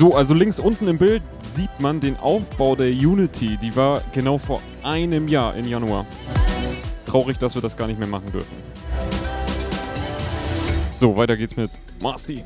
So, also links unten im Bild sieht man den Aufbau der Unity. Die war genau vor einem Jahr im Januar. Traurig, dass wir das gar nicht mehr machen dürfen. So, weiter geht's mit Masti.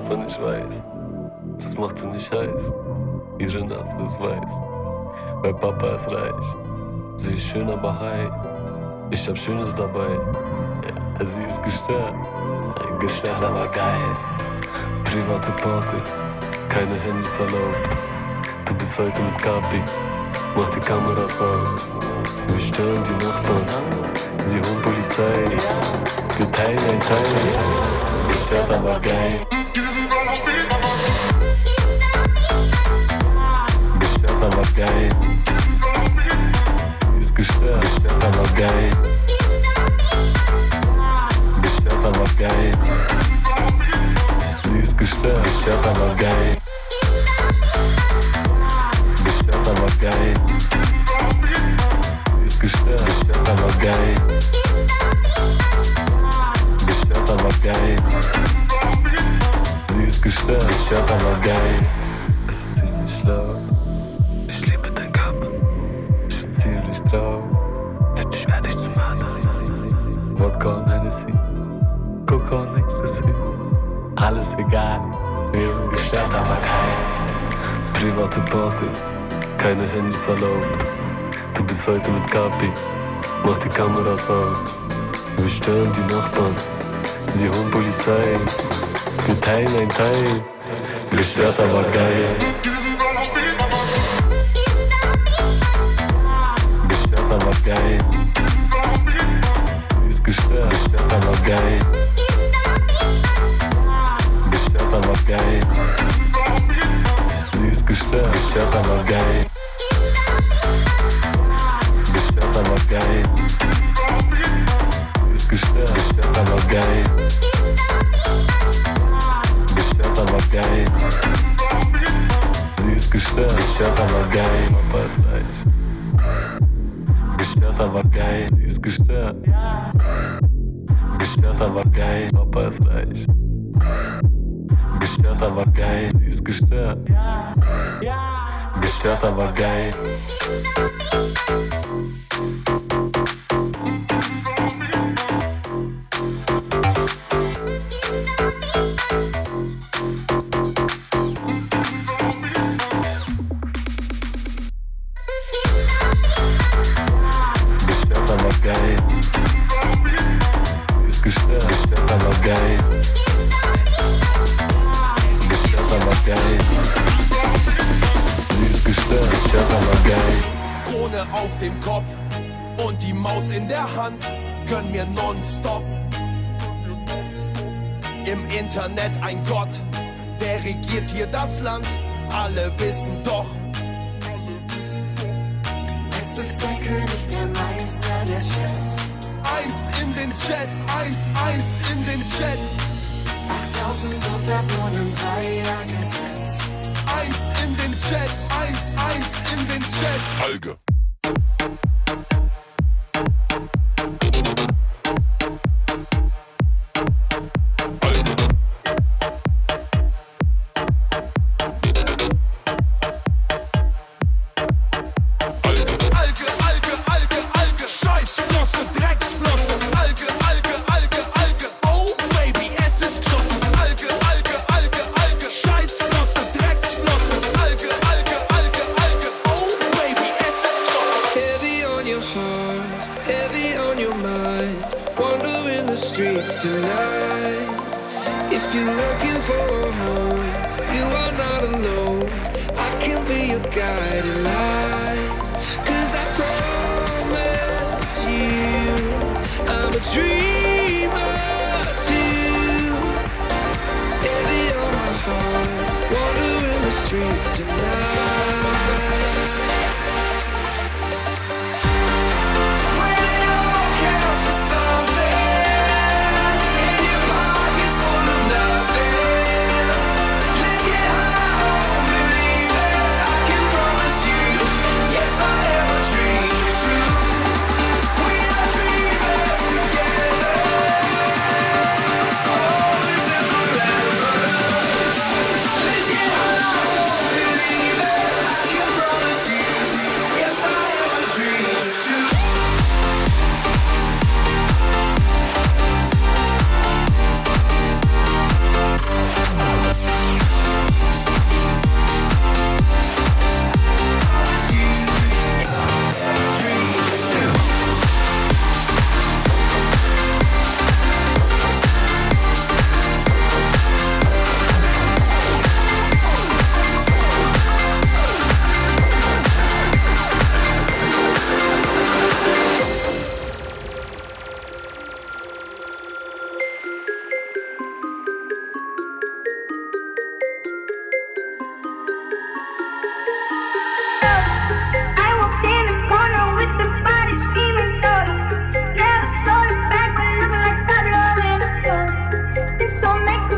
auch wenn ich weiß, das macht sie nicht heiß. Ihre Nase ist weiß. Mein Papa ist reich. Sie ist schön, aber high. Ich hab Schönes dabei. Ja, sie ist gestört. ein Gestört, aber geil. Private Party. Keine Handys erlaubt. Du bist heute mit Kapi. Mach die Kameras aus. Wir stören die Nachbarn. Sie holen Polizei. Wir teilen ein Teil. Gestört, aber geil. Sie ist gestört, gestört aber. Gestört aber geil. Gestört, gestört aber. Gestört aber geil. Gestört, gestört aber. Gestört aber geil. Gestört aber geil. Alles egal. Wir sind gestört, aber geil. Private Party. Keine Handys erlaubt. Du bist heute mit Kapi. Mach die Kameras aus. Wir stören die Nachbarn. Sie holen Polizei. Wir teilen ein Teil. Gestört, aber geil. Gestört, aber geil. Sie ist gestört, gestört, aber geil. Ist gestört, gestört, aber geil. Gestört, aber geil. Sie ist gestört, aber geil. Papa ist reich. Gestört, aber geil. Sie ist gestört. Gestört, aber geil. Papa ist reich. Gestört, aber geil. Sie ist gestört. Gestört, aber gestört, aber geil. Internet ein Gott, wer regiert hier das Land? Alle wissen doch. Tonight. If you're looking for a home, you are not alone. I can be your guiding light. Cause I promise you, I'm a dreamer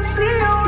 see you.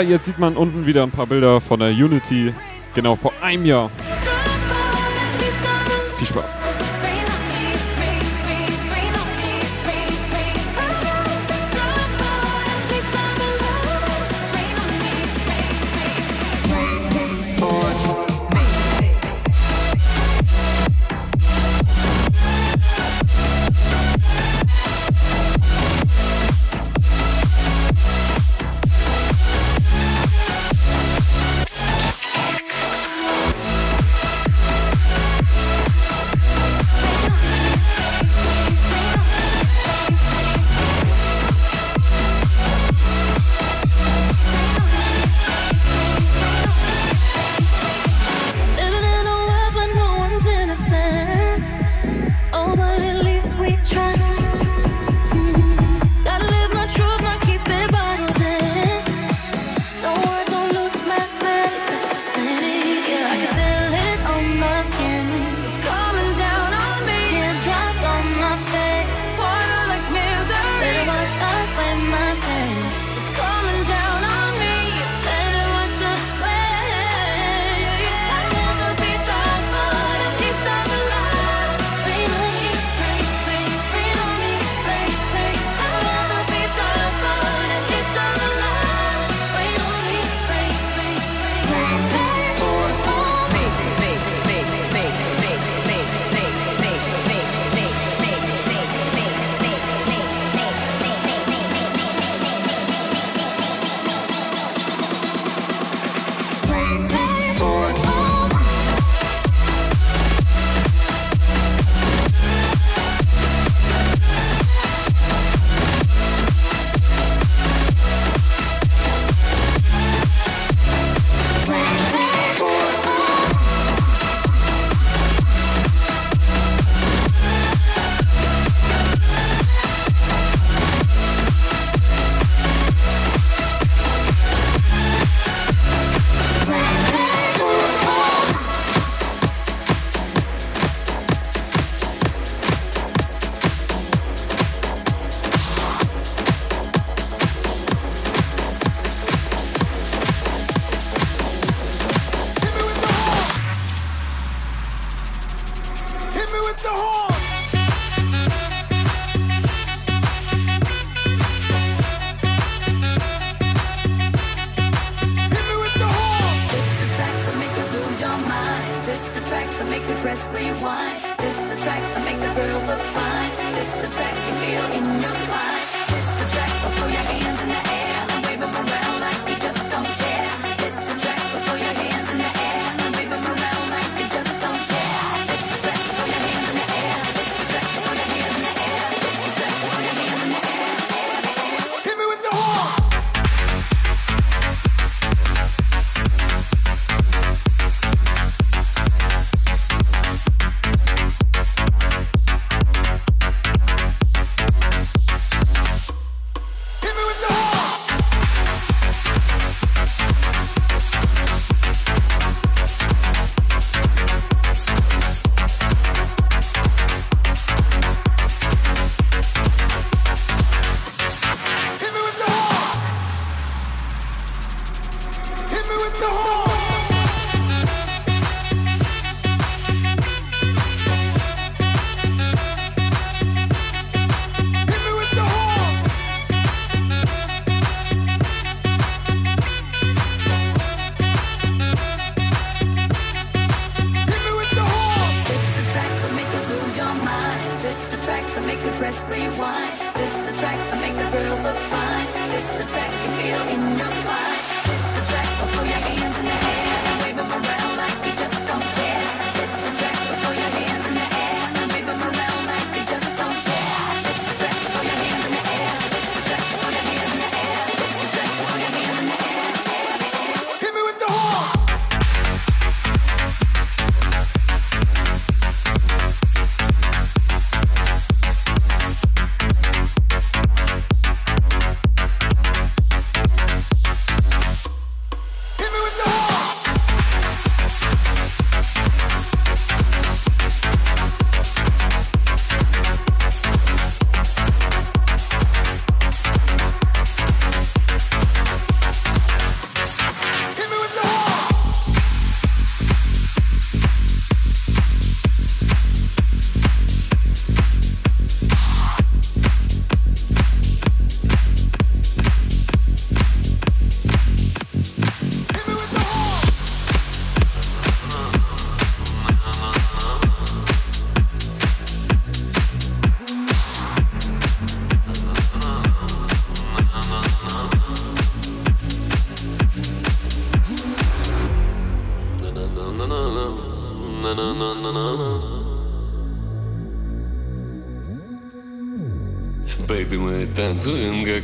Jetzt sieht man unten wieder ein paar Bilder von der Unity. Genau vor einem Jahr. Viel Spaß.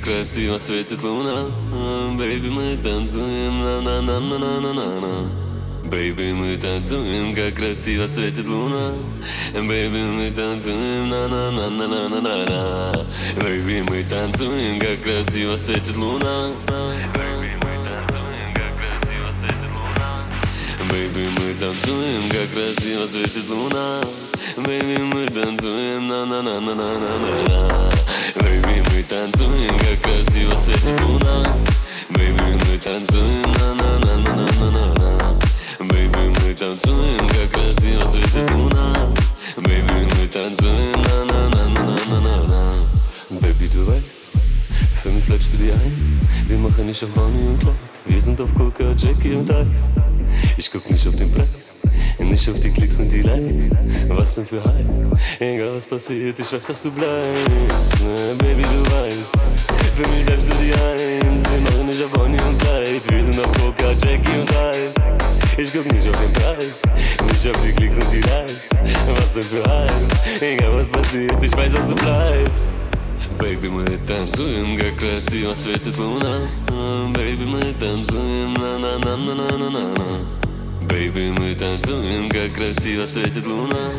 Красиво светит луна. Бэйби, мы танцуем на на на на на на на на Бэйби, мы танцуем, как красиво светит луна. Бэйби, мы танцуем на на на на на на на на Бэйби, мы танцуем, как красиво светит луна. Бэйби, мы танцуем, как красиво светит луна. Бэйби, мы танцуем, на-на-на-на-на-на-на Бэйби, мы танцуем как красиво светит луна Baby, мы танцуем, на-на-на-на-на-на-на Baby, мы танцуем, как красиво светит луна Baby, мы танцуем, на-на-на-на-на-на-на Baby, du weißt, für mich bleibst du die Eins Wir machen nicht auf Bonnie und Clyde Wir sind auf Coca, Jackie und Ice Ich guck nicht auf den Preis Nicht auf die Klicks und die Likes Was denn für Hype Egal was passiert, ich weiß, dass du bleibst ne, Baby, du weißt Für mich bleibst du die Eins Wir machen nicht auf Bonnie und Clyde Wir sind auf Coca, Jackie und Ice ich guck nicht auf den Preis, nicht auf die Klicks und die Likes. Was denn für Hype? Egal was passiert, ich weiß, dass du bleibst. Baby, мы танцуем, как красиво светит луна Baby, мы танцуем, на-на-на-на-на-на-на Бэйби, мы танцуем, как красиво светит луна.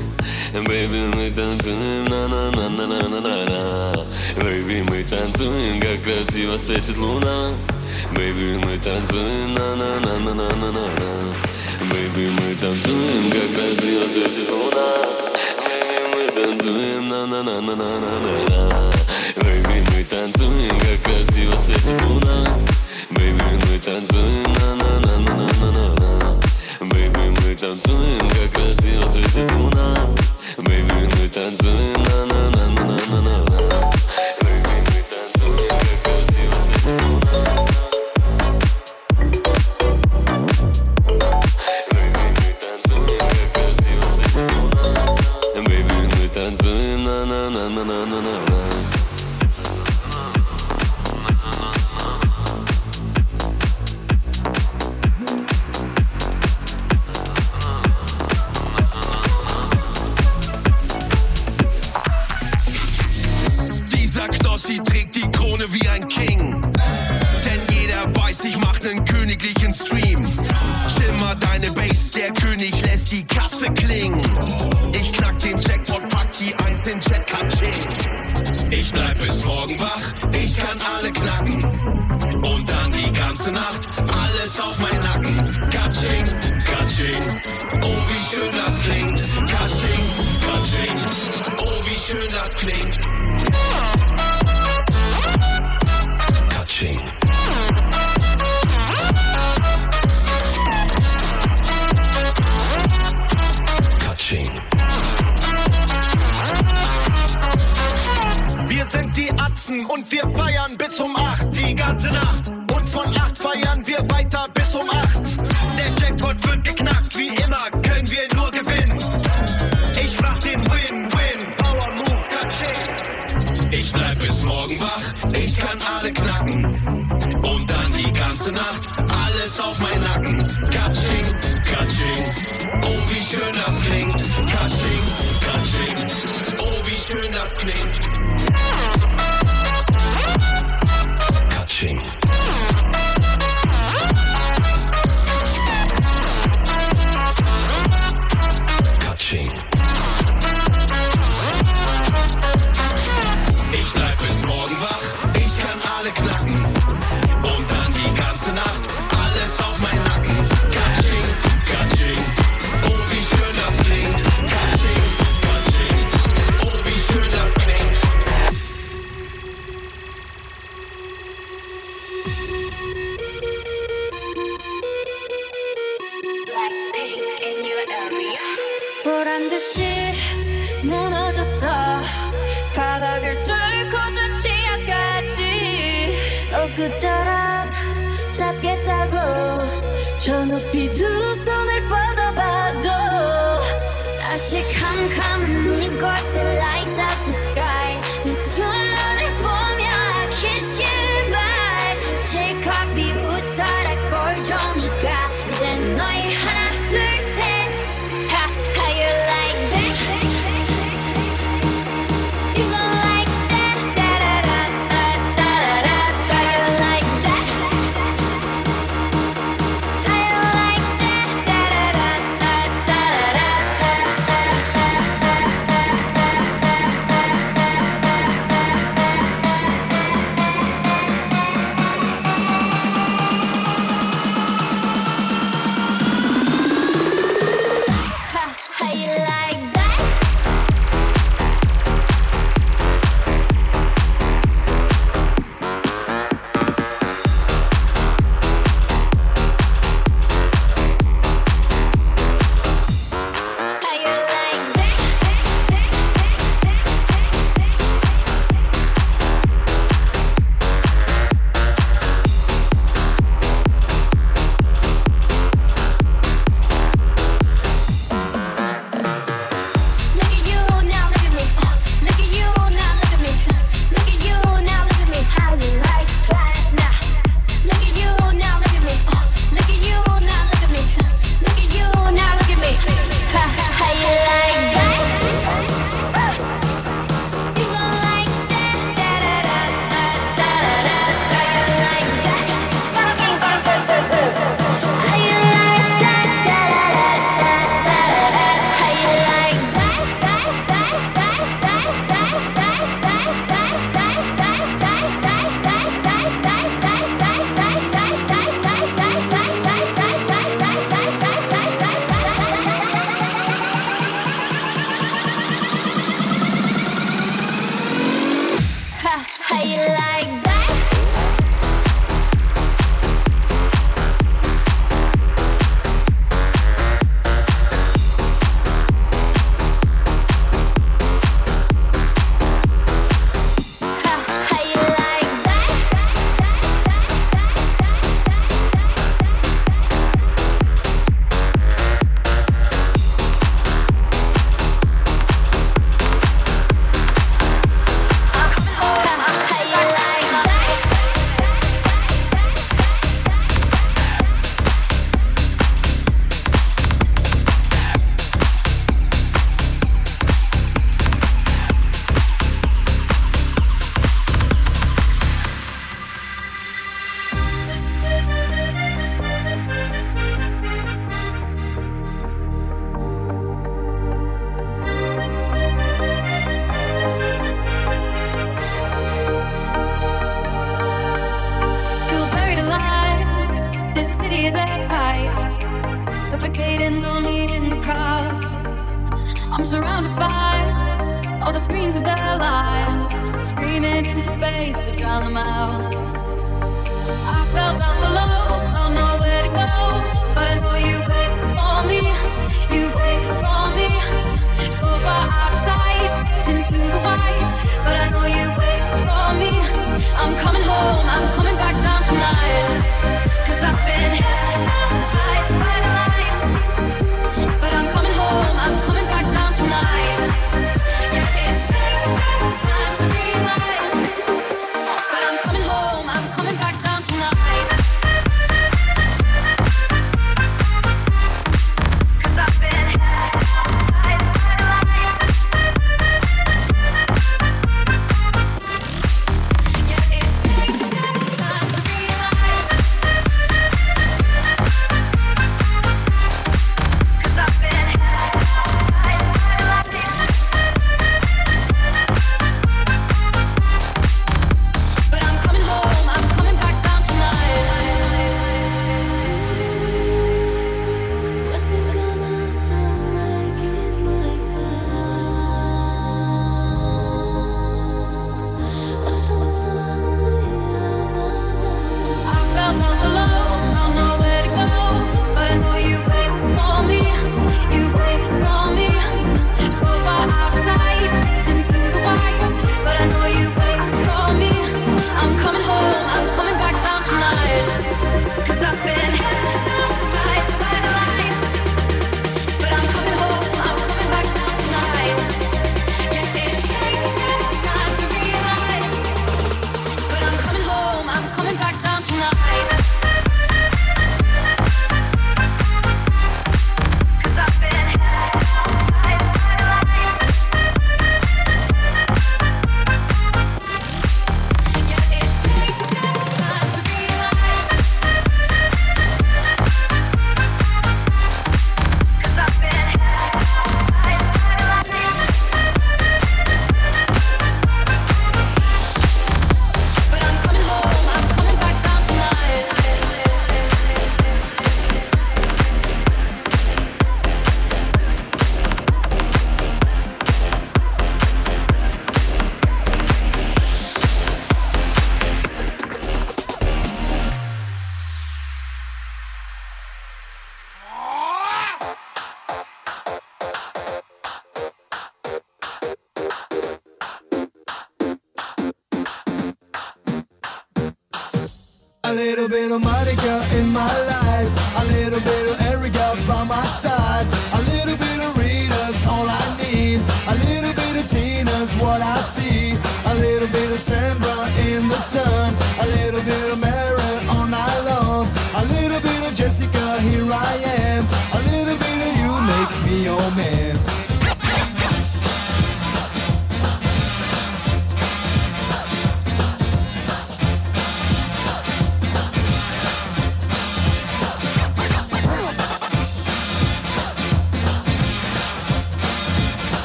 Бэйби, мы танцуем, на на на на на на на на Бэйби, мы танцуем, как красиво светит луна. Бэйби, мы танцуем, на на на на на на на на Бэйби, мы танцуем, как красиво светит луна. Бэйби, мы танцуем, на на на на на на на на Бэйби, мы танцуем, как красиво светит луна. Бэйби, мы танцуем, на на на на на на на на Бэйби, мы танцуем, как красиво светит луна. Бэйби, мы танцуем, на-на-на-на-на-на-на. Мы танцуем, как красиво светит луна. Танцуем, на-на-на-на-на-на-на. Königlichen Stream. Schimmer deine Base, der König lässt die Kasse klingen. Ich knack den Jackpot, pack die Eins in Jet Katsching. Ich bleib bis morgen wach, 듯이 무너졌어. 바닥을 뚫고 저 치아까지. 엊그처럼 잡겠다고 저 높이 두 손을 뻗어봐도 다시 캄캄한 이곳을 up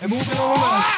and move it all around.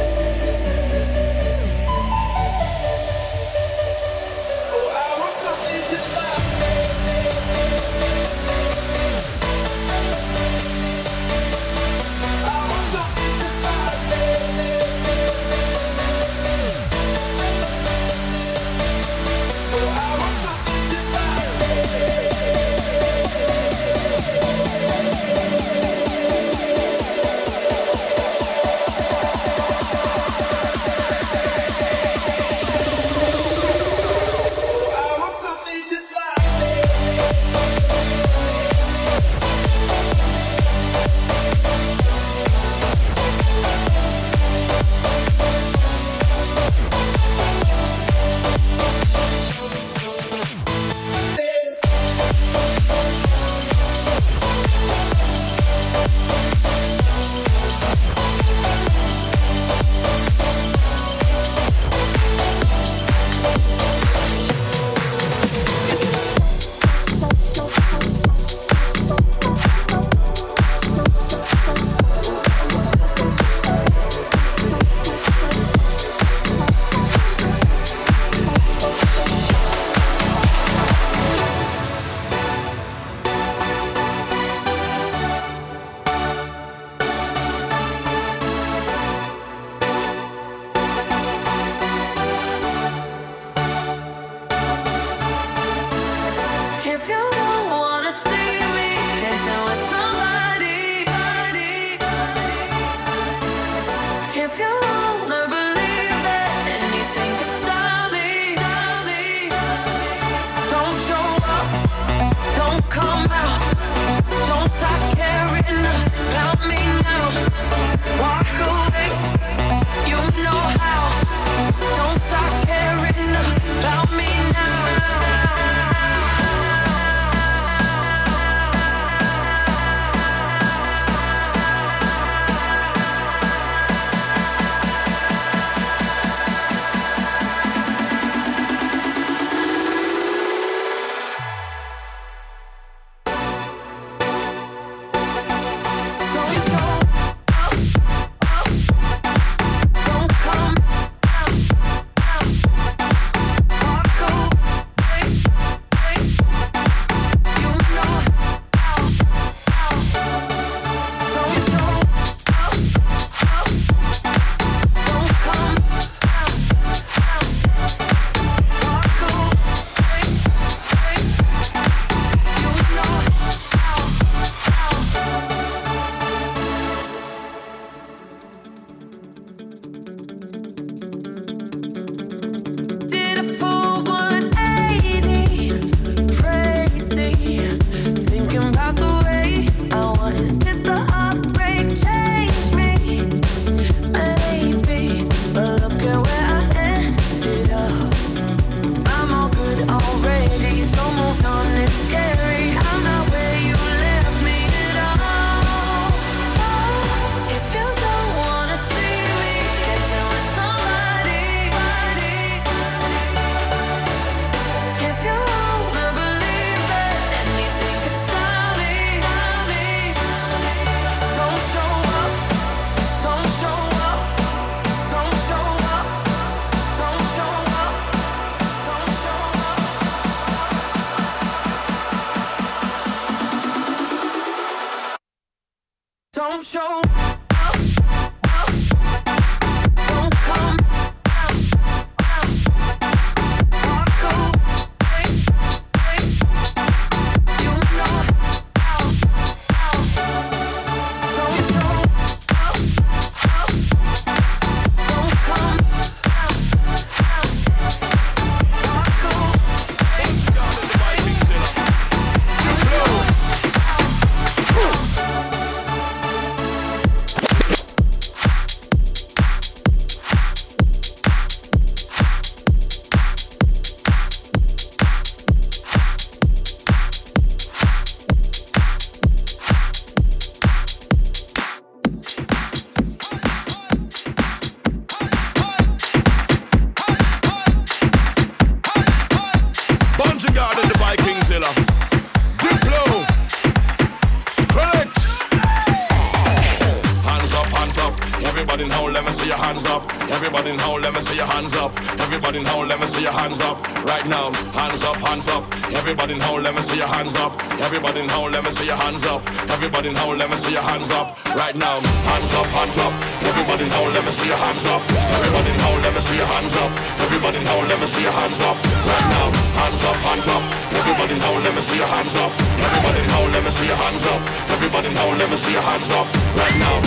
see your hands up. Everybody in home, let me see your hands up. Right now, hands up, hands up. Everybody in home, let me see your hands up. Everybody in home, let me see your hands up. Everybody in home, let me see your hands up. Right now, hands up, hands up. Everybody in home, let me see your hands up. Everybody in home, let me see your hands up. Everybody in home, let me see your hands up. Right now, hands up, hands up. Everybody in home, let me see your hands up. Everybody in home, let me see your hands up. Everybody in home, let me see your hands up. Right now,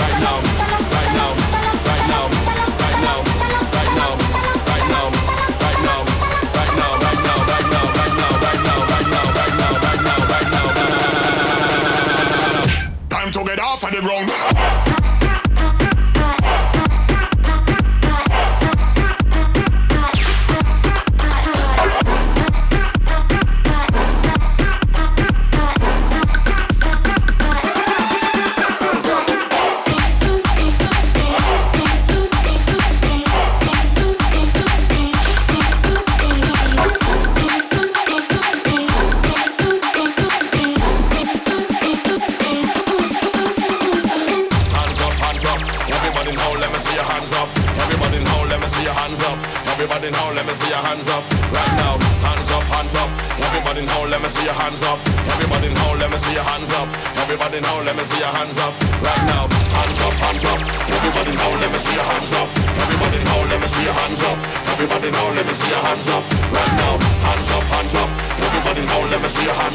right now. for the ground.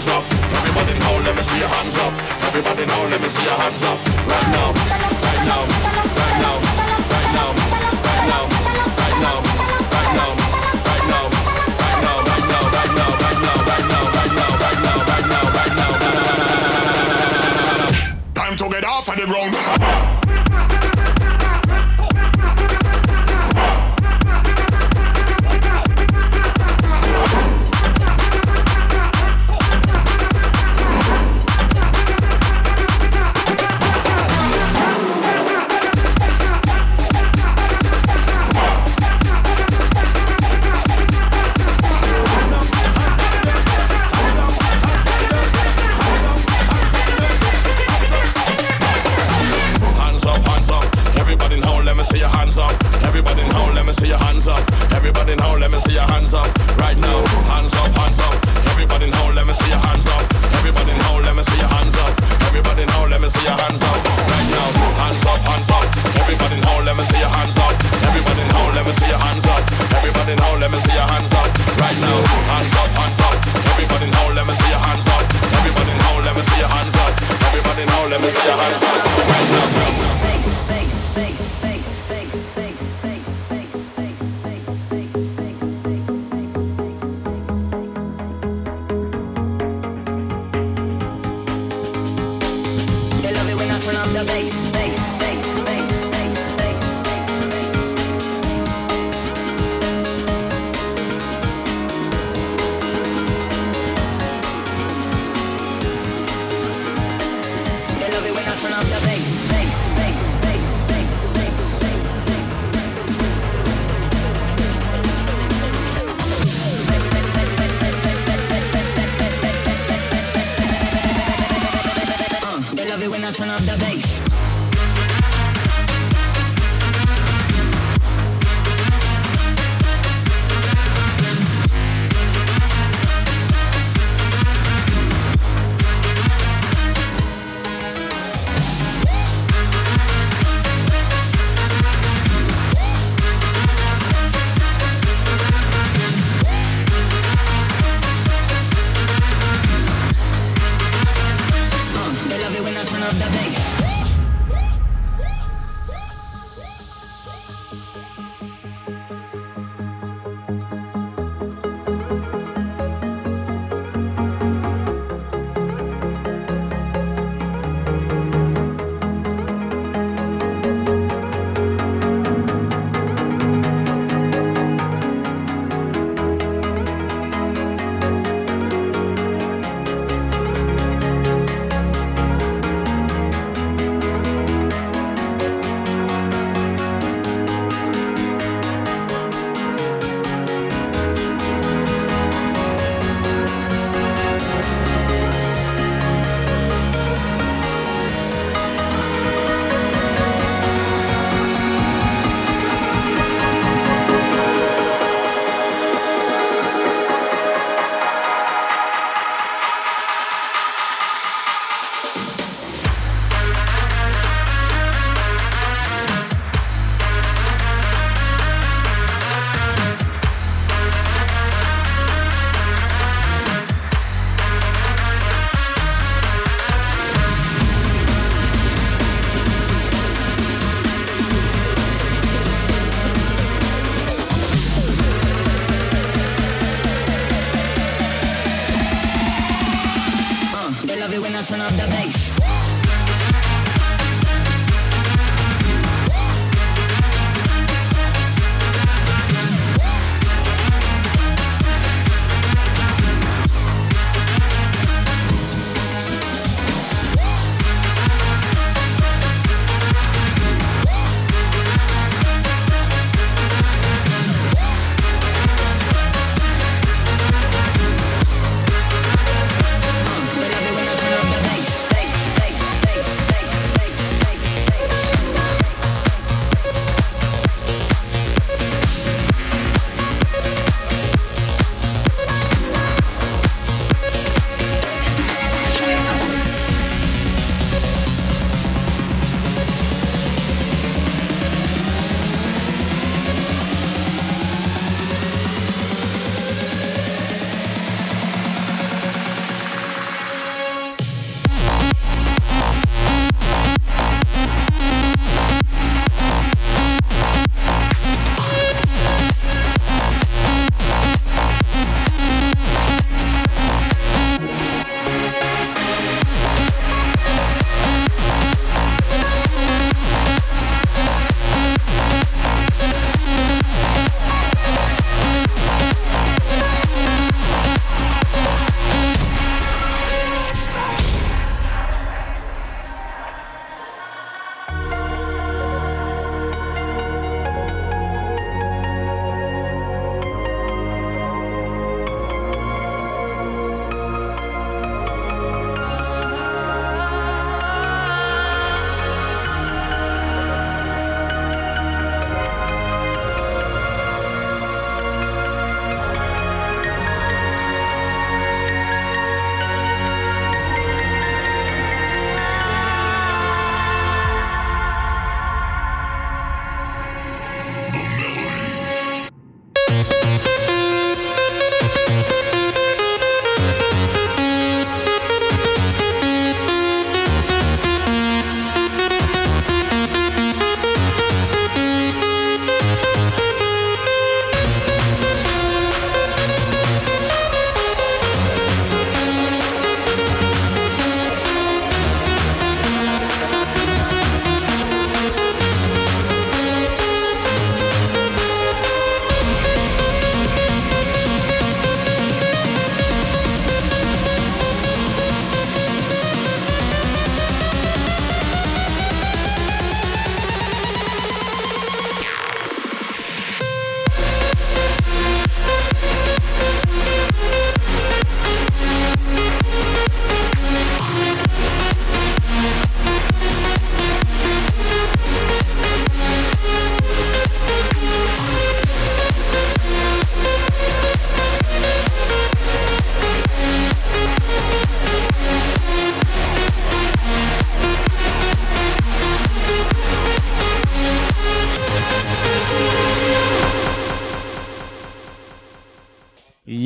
hands up. Everybody now, let me see your hands up. Everybody now, let me see your hands up. Right now, right now.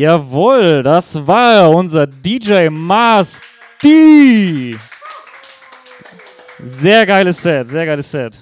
Jawohl, das war unser DJ Mars D. Sehr geiles Set, sehr geiles Set.